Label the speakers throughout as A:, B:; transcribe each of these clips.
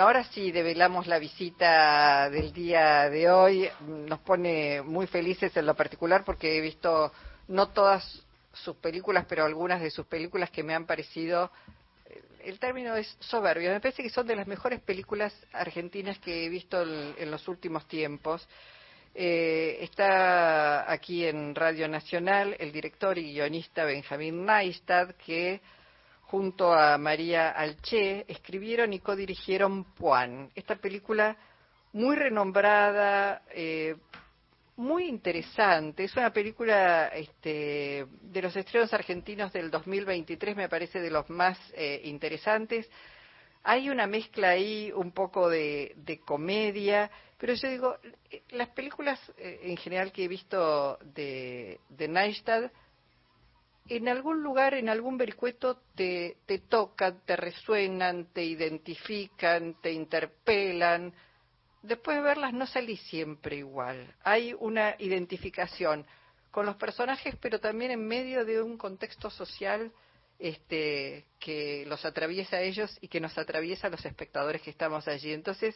A: Ahora sí, develamos la visita del día de hoy. Nos pone muy felices en lo particular porque he visto no todas sus películas, pero algunas de sus películas que me han parecido, eh, el término es soberbio, me parece que son de las mejores películas argentinas que he visto en, los últimos tiempos. Eh, está aquí en Radio Nacional el director y guionista Benjamín Neistad, que junto a María Alché, escribieron y codirigieron Puan, esta película muy renombrada, eh, muy interesante. Es una película este, de los estrenos argentinos del 2023, me parece de los más eh, interesantes. Hay una mezcla ahí un poco de, comedia, pero yo digo, eh, las películas en general que he visto de, de Neistad, en algún lugar, en algún vericueto, te, te tocan, te resuenan, te identifican, te interpelan. Después de verlas no salís siempre igual. Hay una identificación con los personajes, pero también en medio de un contexto social este, que los atraviesa a ellos y que nos atraviesa a los espectadores que estamos allí. Entonces,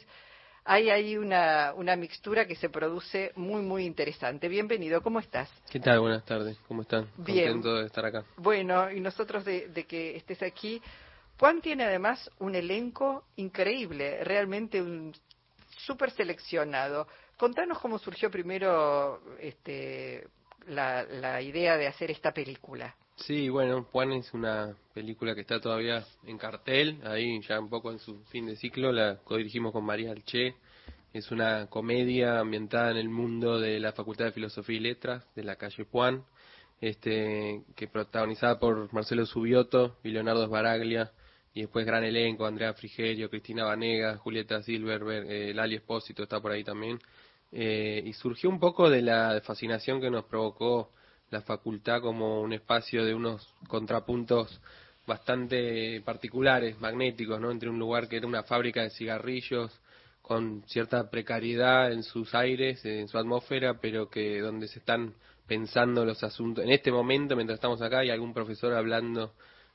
A: hay ahí una, una mixtura que se produce muy, muy interesante. Bienvenido, ¿cómo estás?
B: ¿Qué tal? Buenas tardes, ¿cómo están?
A: Bien.
B: Contento de estar acá.
A: Bueno, y nosotros de, que estés aquí. Juan tiene además un elenco increíble, realmente un súper seleccionado. Contanos cómo surgió primero este, la, la idea de hacer esta película.
B: Sí, bueno, Juan es una película que está todavía en cartel, ahí ya un poco en su fin de ciclo, la codirigimos con María Alché. Es una comedia ambientada en el mundo de la Facultad de Filosofía y Letras de la calle Juan, este, que protagonizada por Marcelo Subioto y Leonardo Sbaraglia, y después gran elenco, Andrea Frigerio, Cristina Vanega, Julieta Silverberg, eh, Lali Espósito está por ahí también. Eh, y surgió un poco de la fascinación que nos provocó la facultad como un espacio de unos contrapuntos bastante particulares, magnéticos, ¿no? Entre un lugar que era una fábrica de cigarrillos con cierta precariedad en sus aires, en su atmósfera, pero que donde se están pensando los asuntos. En este momento, mientras estamos acá, hay algún profesor hablando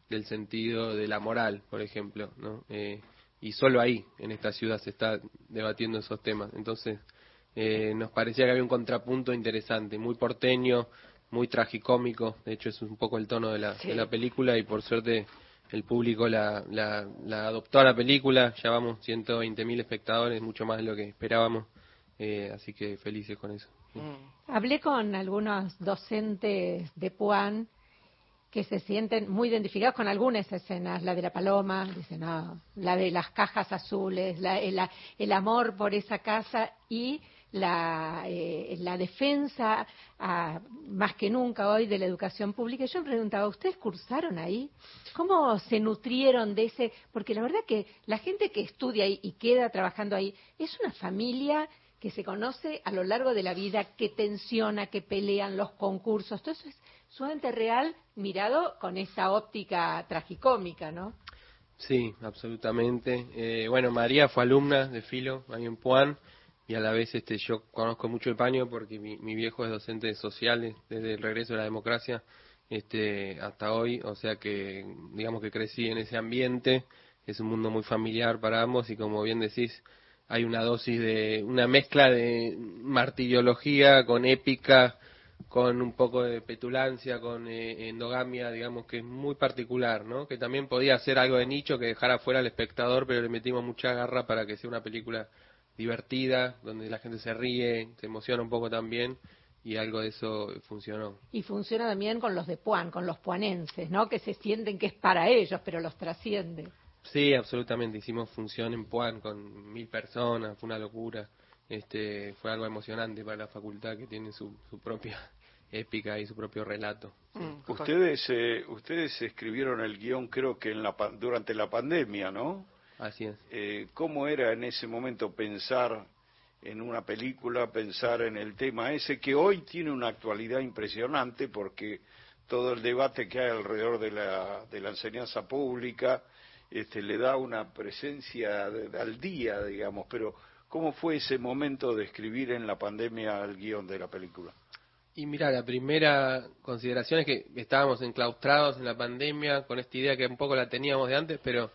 B: del sentido de la moral, por ejemplo, ¿no? Eh, y solo ahí, en esta ciudad, se está debatiendo esos temas. Entonces, eh, nos parecía que había un contrapunto interesante, muy porteño, muy tragicómico, de hecho es un poco el tono de la, de la película y por suerte el público la, la, la adoptó a la película, ya vamos 120.000 espectadores, mucho más de lo que esperábamos, eh, así que felices con eso.
C: Mm. Hablé con algunos docentes de Puan que se sienten muy identificados con algunas escenas, la de la paloma, dicen, no, la de las cajas azules, la, el, el amor por esa casa y la, eh, la defensa más que nunca hoy de la educación pública. Yo me preguntaba, ¿ustedes cursaron ahí? ¿Cómo se nutrieron de ese? Porque la verdad que la gente que estudia ahí y queda trabajando ahí es una familia que se conoce a lo largo de la vida, que tensiona, que pelean los concursos. Todo eso es sumamente real mirado con esa óptica tragicómica, ¿no?
B: Sí, absolutamente. Eh, bueno, María fue alumna de Filo ahí en Puan y a la vez este yo conozco mucho el paño porque mi, viejo es docente de sociales desde el regreso de la democracia este hasta hoy o sea que digamos que crecí en ese ambiente es un mundo muy familiar para ambos y como bien decís hay una dosis de una mezcla de martillología con épica con un poco de petulancia, con eh, endogamia, digamos que es muy particular, ¿no? Que también podía ser algo de nicho que dejara fuera al espectador, pero le metimos mucha garra para que sea una película divertida, donde la gente se ríe, se emociona un poco también y algo de eso funcionó.
C: Y funciona también con los de Puan, con los puanenses, ¿no? Que se sienten que es para ellos, pero los trasciende.
B: Sí, absolutamente. Hicimos función en Puan con mil personas, fue una locura. Este, fue algo emocionante para la facultad que tiene su, su propia épica y su propio relato.
D: Mm, ustedes, eh, ustedes escribieron el guion creo que en la, durante la pandemia, ¿no?
B: Así es.
D: Eh, ¿Cómo era en ese momento pensar en una película, pensar en el tema ese que hoy tiene una actualidad impresionante porque todo el debate que hay alrededor de la, de la enseñanza pública este, le da una presencia al día, digamos, pero ¿cómo fue ese momento de escribir en la pandemia el guion de la película?
B: Y mira, la primera consideración es que estábamos enclaustrados en la pandemia con esta idea que un poco la teníamos de antes, pero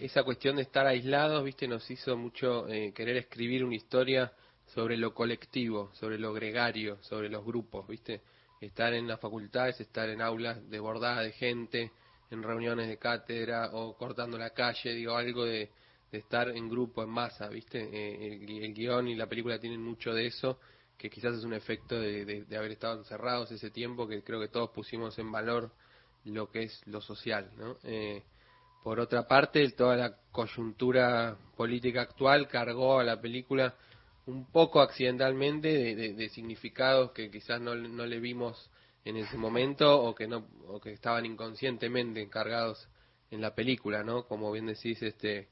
B: esa cuestión de estar aislados, viste, nos hizo mucho eh, querer escribir una historia sobre lo colectivo, sobre lo gregario, sobre los grupos, viste, estar en las facultades, estar en aulas desbordadas de gente, en reuniones de cátedra o cortando la calle, digo, algo de, estar en grupo, en masa, viste, eh, el, guion y la película tienen mucho de eso, que quizás es un efecto de, de haber estado encerrados ese tiempo, que creo que todos pusimos en valor lo que es lo social, ¿no? Eh, por otra parte, toda la coyuntura política actual cargó a la película un poco accidentalmente de, significados que quizás no, le vimos en ese momento o que no o que estaban inconscientemente encargados en la película, ¿no? Como bien decís, este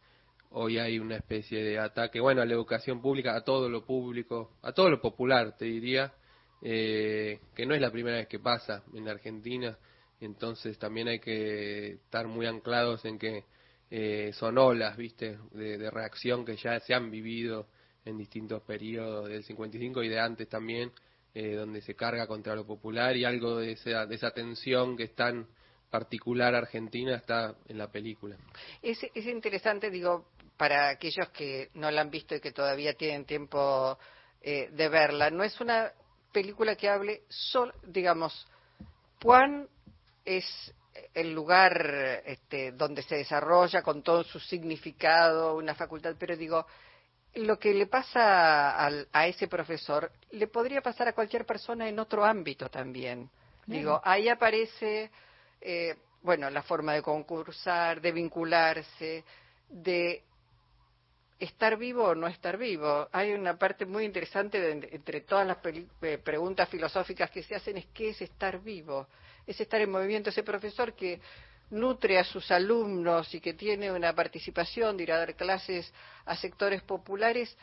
B: hoy hay una especie de ataque, bueno, a la educación pública, a todo lo público, a todo lo popular, te diría, eh, que no es la primera vez que pasa en la Argentina entonces también hay que estar muy anclados en que eh, son olas, viste, de, reacción que ya se han vivido en distintos periodos del 55 y de antes también, eh, donde se carga contra lo popular y algo de esa, de esa tensión que es tan particular argentina está en la película.
A: Es, es interesante, digo, para aquellos que no la han visto y que todavía tienen tiempo eh, de verla, no es una película que hable solo, digamos, Juan es el lugar este, donde se desarrolla con todo su significado una facultad, pero digo, lo que le pasa a, ese profesor le podría pasar a cualquier persona en otro ámbito también. Digo, ahí aparece, eh, bueno, la forma de concursar, de vincularse, de estar vivo o no estar vivo. Hay una parte muy interesante entre todas las eh, preguntas filosóficas que se hacen es qué es estar vivo es estar en movimiento. Ese profesor que nutre a sus alumnos y que tiene una participación de ir a dar clases a sectores populares,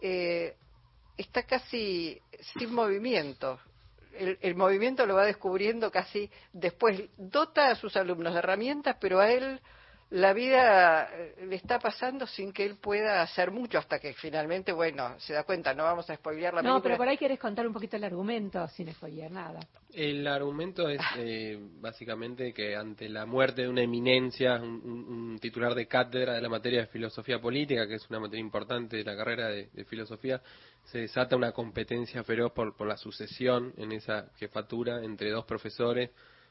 A: eh, está casi sin movimiento. El, el, movimiento lo va descubriendo casi después. Dota a sus alumnos de herramientas, pero a él la vida eh, le está pasando sin que él pueda hacer mucho hasta que finalmente, bueno, se da cuenta, no vamos a spoilear la película.
C: No, pero por ahí quieres contar un poquito el argumento sin spoilear nada.
B: El argumento es eh, básicamente que ante la muerte de una eminencia, un, titular de cátedra de la materia de filosofía política, que es una materia importante de la carrera de, filosofía, se desata una competencia feroz por, por la sucesión en esa jefatura entre dos profesores,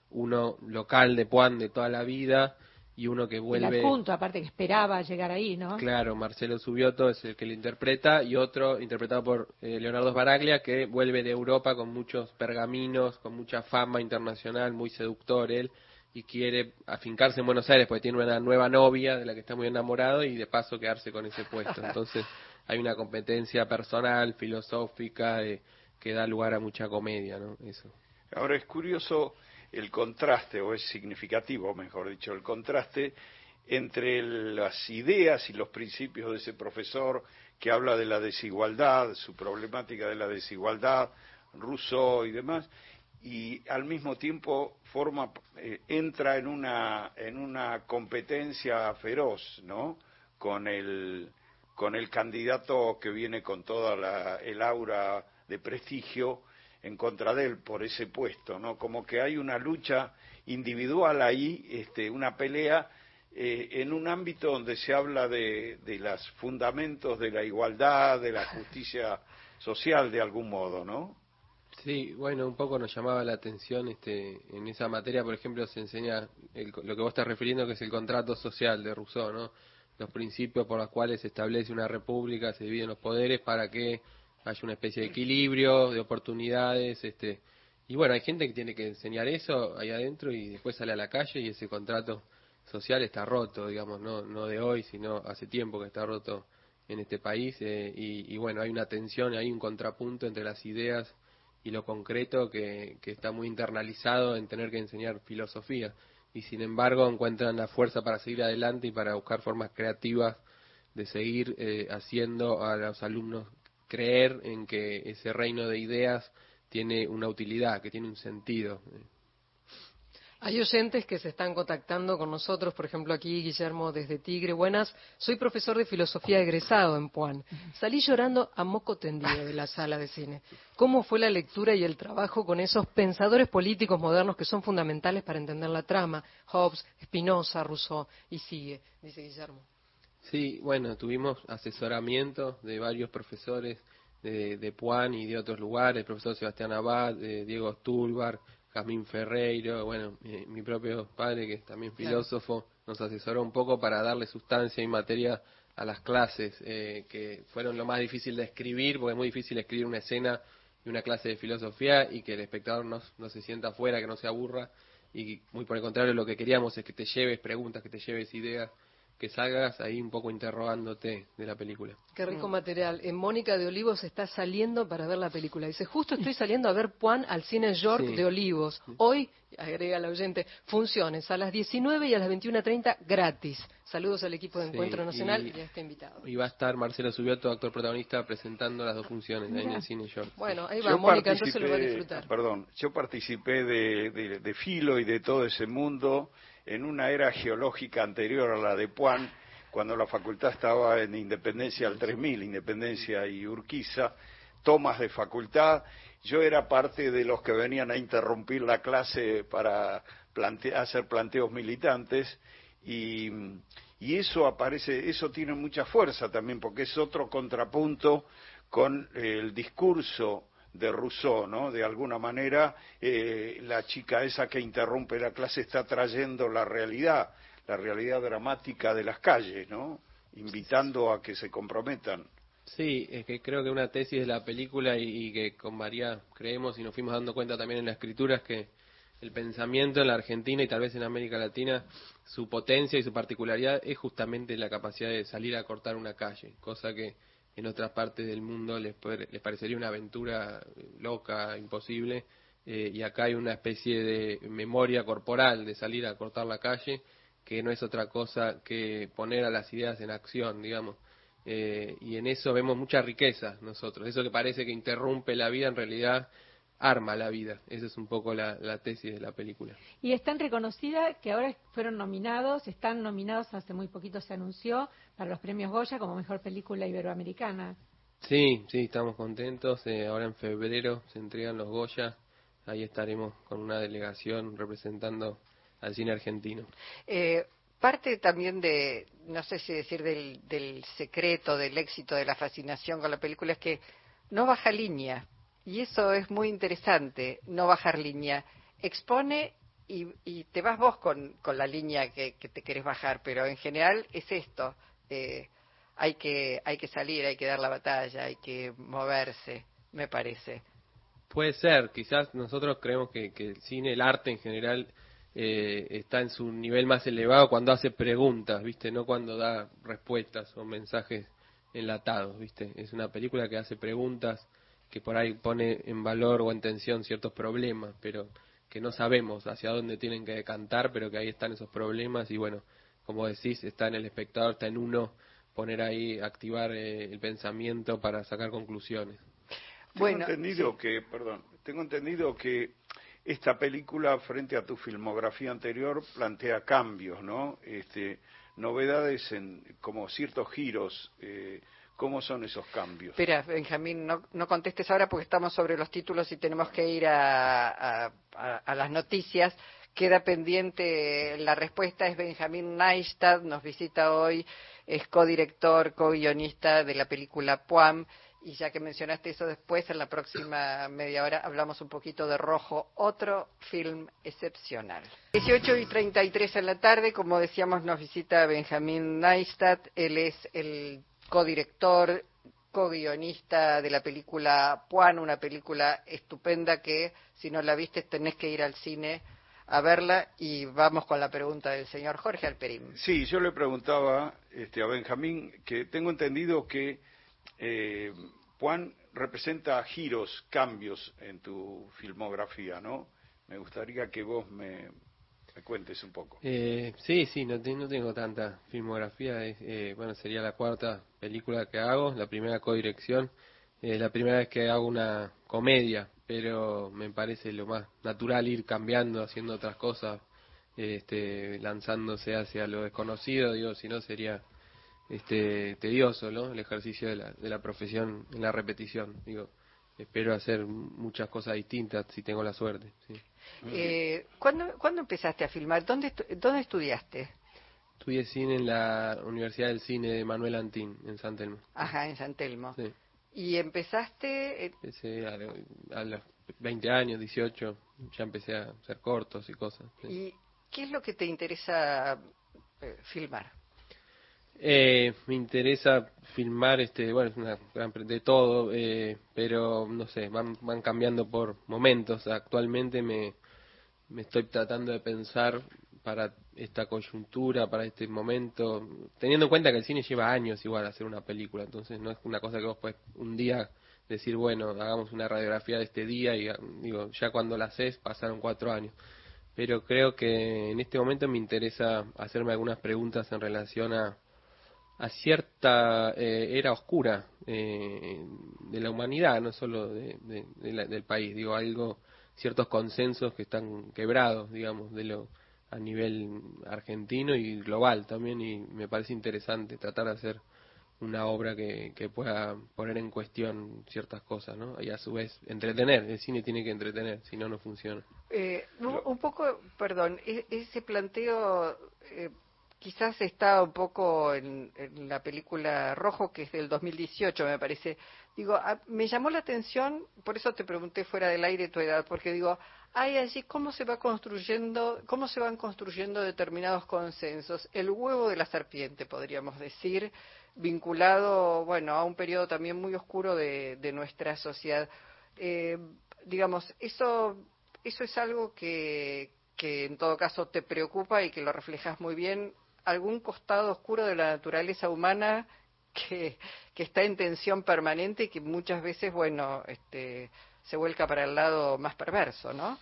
B: uno local de Puan de toda la vida, y uno que vuelve...
C: El punto, aparte que esperaba llegar ahí, ¿no?
B: Claro, Marcelo Subioto es el que lo interpreta y otro interpretado por eh, Leonardo Baraglia que vuelve de Europa con muchos pergaminos, con mucha fama internacional, muy seductor él y quiere afincarse en Buenos Aires porque tiene una nueva novia de la que está muy enamorado y de paso quedarse con ese puesto. Entonces hay una competencia personal, filosófica, eh, que da lugar a mucha comedia, ¿no? Eso.
D: Ahora es curioso el contraste, o es significativo, mejor dicho, el contraste entre las ideas y los principios de ese profesor que habla de la desigualdad, su problemática de la desigualdad, Rousseau y demás, y al mismo tiempo forma, eh, entra en una, en una competencia feroz, ¿no? Con el, con el candidato que viene con toda la, el aura de prestigio en contra de él por ese puesto, ¿no? Como que hay una lucha individual ahí, este, una pelea eh, en un ámbito donde se habla de, de los fundamentos de la igualdad, de la justicia social de algún modo, ¿no?
B: Sí, bueno, un poco nos llamaba la atención este, en esa materia, por ejemplo, se enseña lo que vos estás refiriendo, que es el contrato social de Rousseau, ¿no? Los principios por los cuales se establece una república, se dividen los poderes para que hay una especie de equilibrio, de oportunidades, este, y bueno, hay gente que tiene que enseñar eso ahí adentro y después sale a la calle y ese contrato social está roto, digamos, no, no de hoy, sino hace tiempo que está roto en este país eh, y, bueno, hay una tensión, hay un contrapunto entre las ideas y lo concreto que, que está muy internalizado en tener que enseñar filosofía y sin embargo encuentran la fuerza para seguir adelante y para buscar formas creativas de seguir eh, haciendo a los alumnos creer en que ese reino de ideas tiene una utilidad, que tiene un sentido.
E: Hay oyentes que se están contactando con nosotros, por ejemplo aquí Guillermo desde Tigre. Buenas, soy profesor de filosofía egresado en Puan. Salí llorando a moco tendido de la sala de cine. ¿Cómo fue la lectura y el trabajo con esos pensadores políticos modernos que son fundamentales para entender la trama? Hobbes, Spinoza, Rousseau y sigue, dice Guillermo.
B: Sí, bueno, tuvimos asesoramiento de varios profesores de, de Puan y de otros lugares, el profesor Sebastián Abad, Diego Stulbar, Jamín Ferreiro, bueno, mi, propio padre, que es también filósofo, nos asesoró un poco para darle sustancia y materia a las clases, eh, que fueron lo más difícil de escribir, porque es muy difícil escribir una escena y una clase de filosofía y que el espectador no, no se sienta afuera, que no se aburra, y muy por el contrario, lo que queríamos es que te lleves preguntas, que te lleves ideas que salgas ahí un poco interrogándote de la película.
E: Qué rico mm. material. En Mónica de Olivos está saliendo para ver la película. Dice, justo estoy saliendo a ver Juan al cine York de Olivos. Hoy, agrega la oyente, funciones a las 19 y a las 21.30 gratis. Saludos al equipo de Encuentro Nacional y, a este invitado.
B: Y va a estar Marcelo Subioto, actor protagonista, presentando las dos funciones en el cine York.
E: Bueno, ahí va Mónica, entonces lo va a disfrutar.
D: Perdón, yo participé de, de Filo y de todo ese mundo en una era geológica anterior a la de Puan, cuando la facultad estaba en Independencia al 3000, Independencia y Urquiza, tomas de facultad. Yo era parte de los que venían a interrumpir la clase para hacer planteos militantes y, y eso aparece, eso tiene mucha fuerza también porque es otro contrapunto con el discurso de Rousseau, ¿no? De alguna manera, eh, la chica esa que interrumpe la clase está trayendo la realidad, la realidad dramática de las calles, ¿no? Invitando a que se comprometan.
B: Sí, es que creo que una tesis de la película y, que con María creemos y nos fuimos dando cuenta también en la escritura es que el pensamiento en la Argentina y tal vez en América Latina, su potencia y su particularidad es justamente la capacidad de salir a cortar una calle, cosa que en otras partes del mundo les, les parecería una aventura loca, imposible, eh, y acá hay una especie de memoria corporal de salir a cortar la calle, que no es otra cosa que poner a las ideas en acción, digamos. Eh, y en eso vemos mucha riqueza nosotros. Eso que parece que interrumpe la vida, en realidad arma la vida. Esa es un poco la, tesis de la película.
C: Y están reconocidas que ahora fueron nominados, están nominados, hace muy poquito se anunció, para los premios Goya como mejor película iberoamericana.
B: Sí, sí, estamos contentos. Eh, ahora en febrero se entregan los Goya. Ahí estaremos con una delegación representando al cine argentino.
A: Eh, parte también de, no sé si decir del, del secreto, del éxito, de la fascinación con la película es que no baja línea y eso es muy interesante, no bajar línea. Expone y, te vas vos con, la línea que, te querés bajar, pero en general es esto. Eh, hay, que, hay que salir, hay que dar la batalla, hay que moverse, me parece.
B: Puede ser, quizás nosotros creemos que, el cine, el arte en general, eh, está en su nivel más elevado cuando hace preguntas, ¿viste? No cuando da respuestas o mensajes enlatados, ¿viste? Es una película que hace preguntas que por ahí pone en valor o en tensión ciertos problemas, pero que no sabemos hacia dónde tienen que decantar, pero que ahí están esos problemas y bueno, como decís, está en el espectador, está en uno poner ahí, activar eh, el pensamiento para sacar conclusiones.
D: Tengo entendido que, perdón, tengo entendido que esta película frente a tu filmografía anterior plantea cambios, ¿no? Este, novedades en como ciertos giros eh, ¿Cómo son esos cambios?
A: Espera, Benjamín, no, contestes ahora porque estamos sobre los títulos y tenemos que ir a, las noticias. Queda pendiente la respuesta, es Benjamín Neistad, nos visita hoy, es codirector, co-guionista de la película Puam. Y ya que mencionaste eso después, en la próxima media hora hablamos un poquito de Rojo, otro film excepcional. 18 y 33 en la tarde, como decíamos, nos visita Benjamín Neistad. Él es el codirector, co-guionista de la película Puan, una película estupenda que si no la viste tenés que ir al cine a verla y vamos con la pregunta del señor Jorge Alperín.
D: Sí, yo le preguntaba este, a Benjamín que tengo entendido que eh, Puan representa giros, cambios en tu filmografía, ¿no? Me gustaría que vos me, me cuentes un poco.
B: Eh, sí, sí, no, no, tengo tanta filmografía. Eh, bueno, sería la cuarta película que hago, la primera codirección. Es la primera vez que hago una comedia, pero me parece lo más natural ir cambiando, haciendo otras cosas, este, lanzándose hacia lo desconocido, digo, si no sería este, tedioso, ¿no? El ejercicio de la, de la profesión en la repetición, digo. Espero hacer muchas cosas distintas si tengo la suerte. Sí.
A: Eh, ¿cuándo, ¿Cuándo empezaste a filmar? ¿Dónde, ¿Dónde estudiaste?
B: Estudié cine en la Universidad del Cine de Manuel Antín, en San Telmo.
A: Ajá, en San Telmo. Sí. ¿Y empezaste?
B: Empecé a, los 20 años, 18, ya empecé a hacer cortos y cosas.
A: ¿Y qué es lo que te interesa eh, filmar?
B: Eh, me interesa filmar, este, bueno, es una de todo, eh, pero no sé, van, van cambiando por momentos. Actualmente me, me estoy tratando de pensar para esta coyuntura, para este momento, teniendo en cuenta que el cine lleva años igual a hacer una película, entonces no es una cosa que vos puedes un día decir, bueno, hagamos una radiografía de este día y digo, ya cuando la haces pasaron cuatro años. Pero creo que en este momento me interesa hacerme algunas preguntas en relación a, a cierta eh, era oscura eh, de la humanidad, no solo de, del país, digo, algo, ciertos consensos que están quebrados, digamos, de lo a nivel argentino y global también, y me parece interesante tratar de hacer una obra que, que pueda poner en cuestión ciertas cosas, ¿no? Y a su vez entretener, el cine tiene que entretener, si no, no funciona.
A: Eh, un, poco, perdón, e, ese planteo eh, quizás está un poco en, la película Rojo, que es del 2018, me parece. Digo, me llamó la atención, por eso te pregunté fuera del aire tu edad, porque digo, hay allí cómo se va construyendo, cómo se van construyendo determinados consensos. El huevo de la serpiente, podríamos decir, vinculado, bueno, a un periodo también muy oscuro de, nuestra sociedad. Eh, digamos, eso, eso es algo que, que en todo caso te preocupa y que lo reflejas muy bien algún costado oscuro de la naturaleza humana que, que está en tensión permanente y que muchas veces, bueno, este, se vuelca para el lado más perverso, ¿no?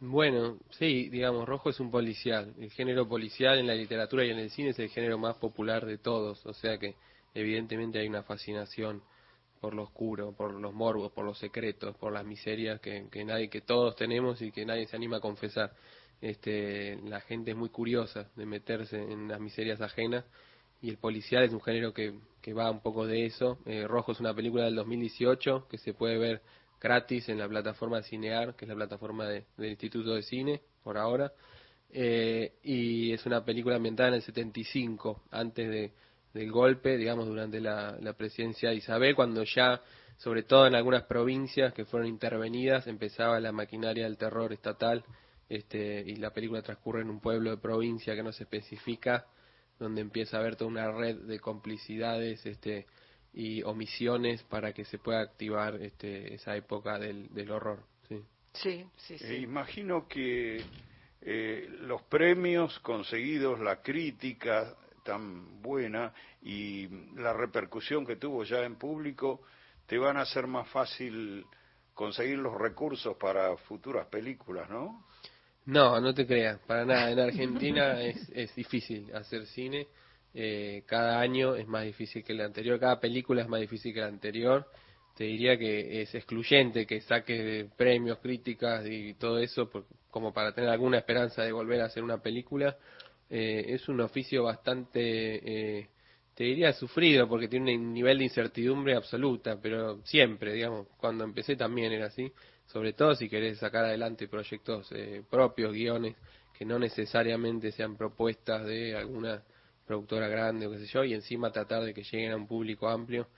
B: Bueno, sí, digamos, Rojo es un policial. El género policial en la literatura y en el cine es el género más popular de todos, o sea que evidentemente hay una fascinación por lo oscuro, por los morbos, por los secretos, por las miserias que, que nadie, que todos tenemos y que nadie se anima a confesar este, la gente es muy curiosa de meterse en las miserias ajenas y el policial es un género que, que va un poco de eso. Eh, Rojo es una película del 2018 que se puede ver gratis en la plataforma Cinear, que es la plataforma del Instituto de Cine, por ahora. Eh, y es una película ambientada en el 75, antes de, del golpe, digamos, durante la, la presidencia de Isabel, cuando ya, sobre todo en algunas provincias que fueron intervenidas, empezaba la maquinaria del terror estatal este, y la película transcurre en un pueblo de provincia que no se especifica, donde empieza a haber toda una red de complicidades este, y omisiones para que se pueda activar este, esa época del, horror. Sí,
A: sí, sí.
D: Eh, imagino que eh, los premios conseguidos, la crítica tan buena y la repercusión que tuvo ya en público, te van a hacer más fácil conseguir los recursos para futuras películas, ¿no?
B: No, no te creas, para nada. En Argentina es, es difícil hacer cine. Eh, cada año es más difícil que el anterior, cada película es más difícil que la anterior. Te diría que es excluyente que saques premios, críticas y todo eso como para tener alguna esperanza de volver a hacer una película. Eh, es un oficio bastante, eh, te diría, sufrido porque tiene un nivel de incertidumbre absoluta, pero siempre, digamos, cuando empecé también era así sobre todo si querés sacar adelante proyectos eh, propios, guiones, que no necesariamente sean propuestas de alguna productora grande o qué sé yo, y encima tratar de que lleguen a un público amplio.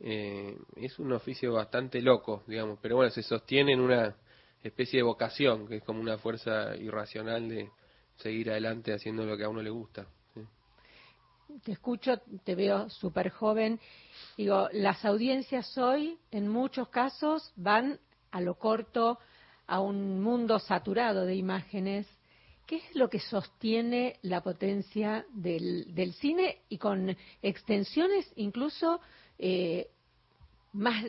B: Eh, es un oficio bastante loco, digamos, pero bueno, se sostiene en una especie de vocación, que es como una fuerza irracional de seguir adelante haciendo lo que a uno le gusta.
C: Te escucho, te veo súper joven. Digo, las audiencias hoy, en muchos casos, van a lo corto, a un mundo saturado de imágenes. ¿Qué es lo que sostiene la potencia del, del cine y con extensiones incluso eh, más,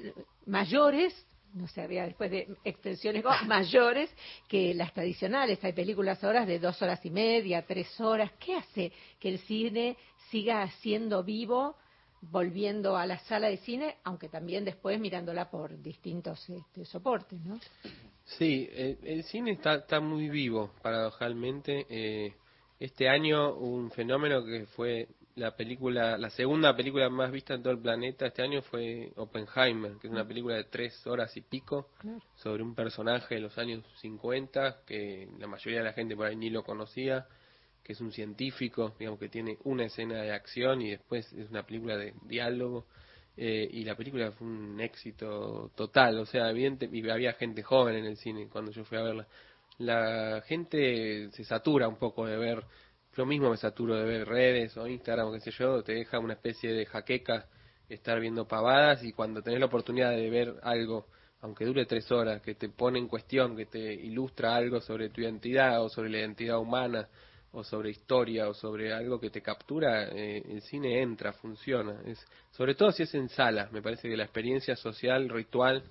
C: mayores, no sé, había después de extensiones mayores que las tradicionales? Hay películas ahora de dos horas y media, tres horas. ¿Qué hace que el cine siga siendo vivo? volviendo a la sala de cine, aunque también después mirándola por distintos este, soportes, ¿no?
B: Sí, el, cine está, está muy vivo, paradojalmente. Eh, Este año un fenómeno que fue la película, la segunda película más vista en todo el planeta este año fue Oppenheimer, que es una película de tres horas y pico sobre un personaje de los años 50 que la mayoría de la gente por ahí ni lo conocía, que es un científico, digamos que tiene una escena de acción y después es una película de diálogo. Eh, y la película fue un éxito total, o sea, evidente, y había gente joven en el cine cuando yo fui a verla. La gente se satura un poco de ver, lo mismo me saturo de ver redes o Instagram o qué sé yo, te deja una especie de jaqueca estar viendo pavadas y cuando tenés la oportunidad de ver algo, aunque dure tres horas, que te pone en cuestión, que te ilustra algo sobre tu identidad o sobre la identidad humana o sobre historia o sobre algo que te captura, eh, el cine entra, funciona. Es, sobre todo si es en sala, me parece que la experiencia social, ritual,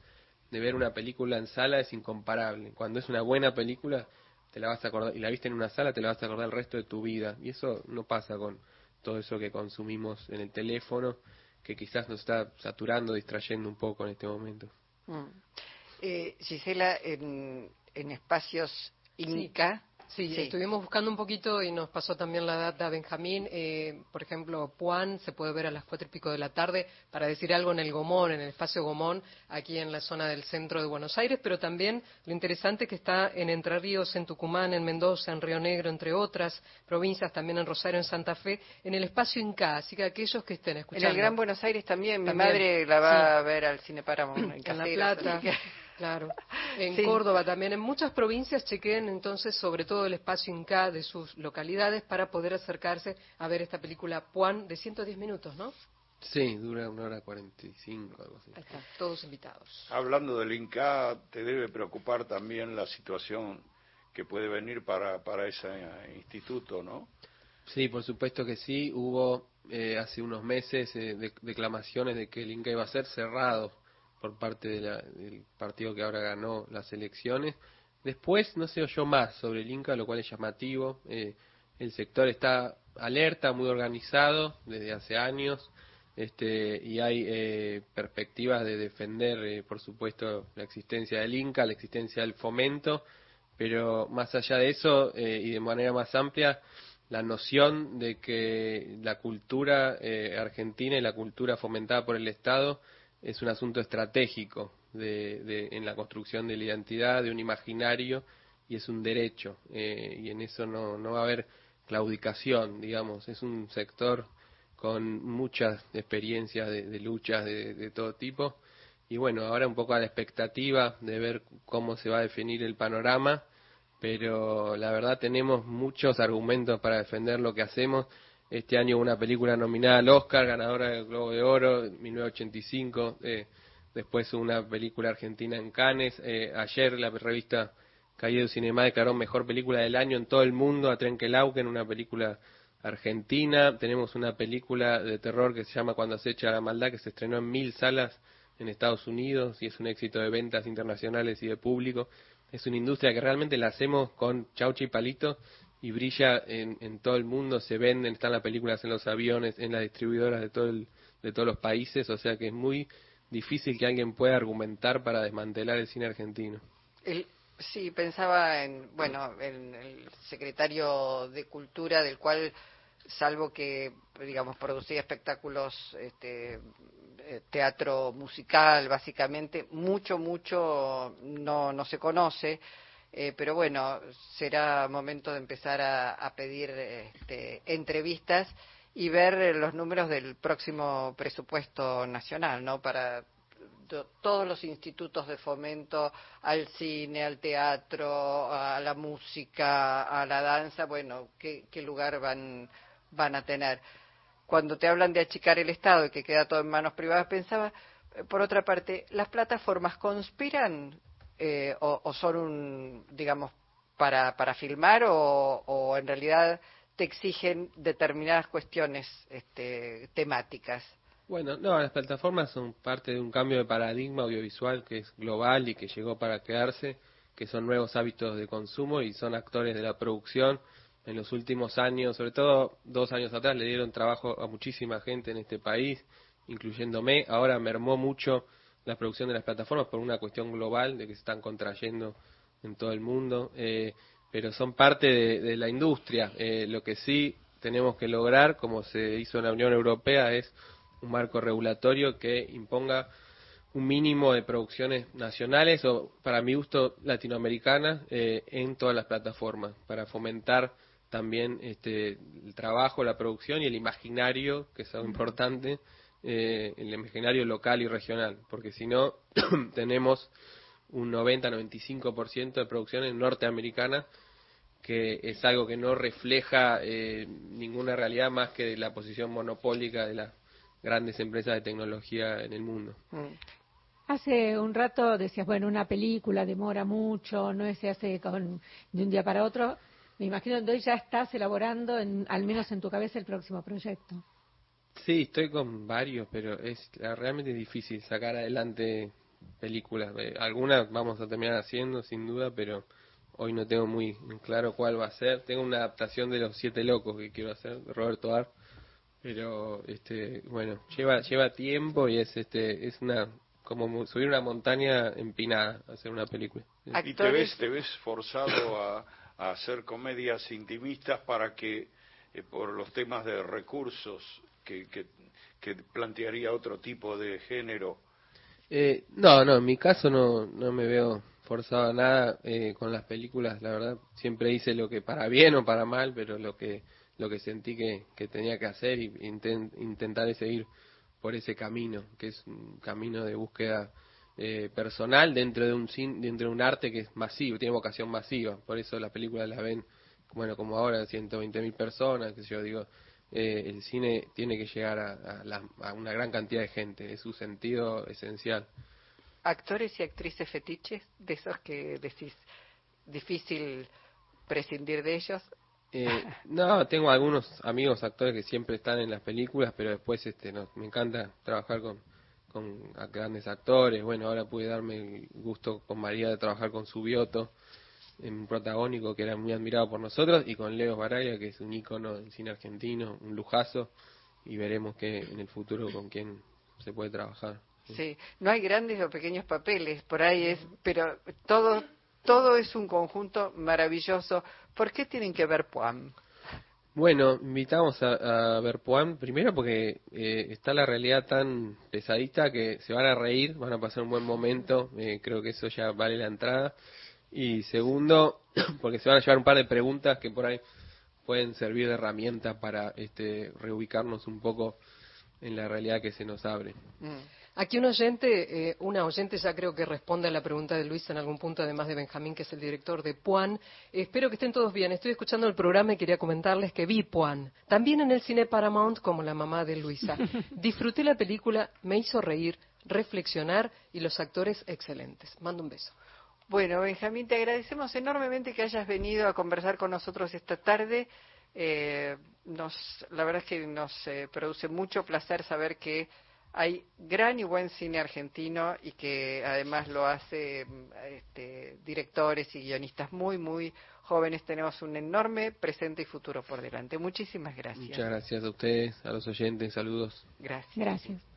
B: de ver una película en sala es incomparable. Cuando es una buena película, te la vas a acordar, y la viste en una sala, te la vas a acordar el resto de tu vida. Y eso no pasa con todo eso que consumimos en el teléfono, que quizás nos está saturando, distrayendo un poco en este momento.
A: Mm. Eh, Gisela, en, en espacios Inca,
E: Sí, estuvimos buscando un poquito y nos pasó también la data Benjamín. Eh, por ejemplo, Puan se puede ver a las cuatro y pico de la tarde, para decir algo en el Gomón, en el espacio Gomón, aquí en la zona del centro de Buenos Aires, pero también lo interesante que está en Entre Ríos, en Tucumán, en Mendoza, en Río Negro, entre otras provincias, también en Rosario, en Santa Fe, en el espacio Inca. Así que aquellos que estén escuchando.
A: En el Gran Buenos Aires también, mi madre la va a ver al Cine Paramount
E: en, en La Plata. Claro, en Córdoba también, en muchas provincias chequeen entonces sobre todo el espacio Inca de sus localidades para poder acercarse a ver esta película Puan de 110 minutos, ¿no?
B: Sí, dura una hora 45, algo así.
E: Ahí está, todos invitados.
D: Hablando del Inca, te debe preocupar también la situación que puede venir para, para ese instituto, ¿no?
B: Sí, por supuesto que sí. Hubo eh, hace unos meses eh, declamaciones de que el Inca iba a ser cerrado por parte del partido que ahora ganó las elecciones. Después no se oyó más sobre el Inca, lo cual es llamativo. Eh, el sector está alerta, muy organizado desde hace años, este, y hay eh, perspectivas de defender, eh, por supuesto, la existencia del Inca, la existencia del fomento, pero más allá de eso y de manera más amplia, la noción de que la cultura argentina y la cultura fomentada por el Estado es un asunto estratégico de, en la construcción de la identidad, de un imaginario, y es un derecho. Eh, y en eso no, no va a haber claudicación, digamos. Es un sector con muchas experiencias de, luchas de, de, todo tipo. Y bueno, ahora un poco a la expectativa de ver cómo se va a definir el panorama, pero la verdad tenemos muchos argumentos para defender lo que hacemos este año una película nominada al Oscar, ganadora del Globo de Oro, 1985. Eh, después una película argentina en Cannes. Eh, ayer la revista Calle de Cinema declaró mejor película del año en todo el mundo a Trenkelauken, una película argentina. Tenemos una película de terror que se llama Cuando se echa la maldad, que se estrenó en mil salas en Estados Unidos y es un éxito de ventas internacionales y de público. Es una industria que realmente la hacemos con chauchi y palito y brilla en, en, todo el mundo, se venden, están las películas en los aviones, en las distribuidoras de, todo de todos los países, o sea que es muy difícil que alguien pueda argumentar para desmantelar el cine argentino.
A: El, sí, pensaba en, bueno, en el secretario de Cultura, del cual, salvo que, digamos, producía espectáculos, este, eh, teatro musical, básicamente, mucho, mucho no, no se conoce eh, pero bueno, será momento de empezar a, pedir este, entrevistas y ver los números del próximo presupuesto nacional, ¿no? Para todos los institutos de fomento al cine, al teatro, a la música, a la danza, bueno, ¿qué, qué lugar van, van a tener? Cuando te hablan de achicar el Estado y que queda todo en manos privadas, pensaba, eh, por otra parte, ¿las plataformas conspiran eh, o, son un, digamos, para, para filmar o, en realidad te exigen determinadas cuestiones este, temáticas?
B: Bueno, no, las plataformas son parte de un cambio de paradigma audiovisual que es global y que llegó para quedarse, que son nuevos hábitos de consumo y son actores de la producción. En los últimos años, sobre todo dos años atrás, le dieron trabajo a muchísima gente en este país, incluyéndome. Ahora mermó mucho la producción de las plataformas por una cuestión global de que se están contrayendo en todo el mundo. Eh, pero son parte de, la industria. Eh, lo que sí tenemos que lograr, como se hizo en la Unión Europea, es un marco regulatorio que imponga un mínimo de producciones nacionales o, para mi gusto, latinoamericanas eh, en todas las plataformas, para fomentar también este, el trabajo, la producción y el imaginario, que es algo importante, eh, el imaginario local y regional, porque si no, tenemos un 90-95% de producciones norteamericanas que es algo que no refleja eh, ninguna realidad más que la posición monopólica de las grandes empresas de tecnología en el mundo. Mm.
C: Hace un rato decías, bueno, una película demora mucho, no se hace con, de un día para otro. Me imagino hoy ya estás elaborando, en, al menos en tu cabeza, el próximo proyecto.
B: Sí, estoy con varios, pero es realmente difícil sacar adelante películas. Eh, algunas vamos a terminar haciendo, sin duda, pero Hoy no tengo muy claro cuál va a ser. Tengo una adaptación de Los Siete Locos que quiero hacer, de Roberto Ar. Pero, este, bueno, lleva, lleva tiempo y es, este, es una, como subir una montaña empinada, hacer una película.
D: ¿Y te ves, te ves forzado a, hacer comedias intimistas para que, eh, por los temas de recursos que, que, plantearía otro tipo de género?
B: Eh, no, no, en mi caso no, no me veo forzado nada eh, con las películas, la verdad, siempre hice lo que para bien o para mal, pero lo que lo que sentí que, que tenía que hacer y intentar seguir por ese camino, que es un camino de búsqueda eh, personal dentro de un dentro de un arte que es masivo, tiene vocación masiva, por eso las películas las ven, bueno, como ahora 120 mil personas, que yo digo, eh, el cine tiene que llegar a, a una gran cantidad de gente, es su sentido esencial
A: actores y actrices fetiches, de esos que decís difícil prescindir de ellos?
B: Eh, no, tengo algunos amigos actores que siempre están en las películas, pero después este, no, me encanta trabajar con, con grandes actores. Bueno, ahora pude darme el gusto con María de trabajar con Subioto, en un protagónico que era muy admirado por nosotros, y con Leo Baraya, que es un ícono del cine argentino, un lujazo, y veremos que en el futuro con quién se puede trabajar.
A: Sí, no hay grandes o pequeños papeles, por ahí es, pero todo, todo es un conjunto maravilloso. ¿Por qué tienen que ver Puan?
B: Bueno, invitamos a, ver Puan, primero porque eh, está la realidad tan pesadita que se van a reír, van a pasar un buen momento, eh, creo que eso ya vale la entrada. Y segundo, porque se van a llevar un par de preguntas que por ahí pueden servir de herramienta para este, reubicarnos un poco en la realidad que se nos abre. Mm.
E: Aquí un oyente, eh, una oyente ya creo que responde a la pregunta de Luis en algún punto, además de Benjamín, que es el director de Puan. espero que estén todos bien. Estoy escuchando el programa y quería comentarles que vi Puan, también en el cine Paramount como la mamá de Luisa. Disfruté la película, me hizo reír, reflexionar y los actores excelentes. Mando un beso.
A: Bueno, Benjamín, te agradecemos enormemente que hayas venido a conversar con nosotros esta tarde. Eh, nos, la verdad es que nos eh, produce mucho placer saber que hay gran y buen cine argentino y que además lo hace este, directores y guionistas muy, muy jóvenes. Tenemos un enorme presente y futuro por delante. Muchísimas gracias.
B: Muchas gracias a ustedes, a los oyentes. Saludos.
A: Gracias.
C: Gracias.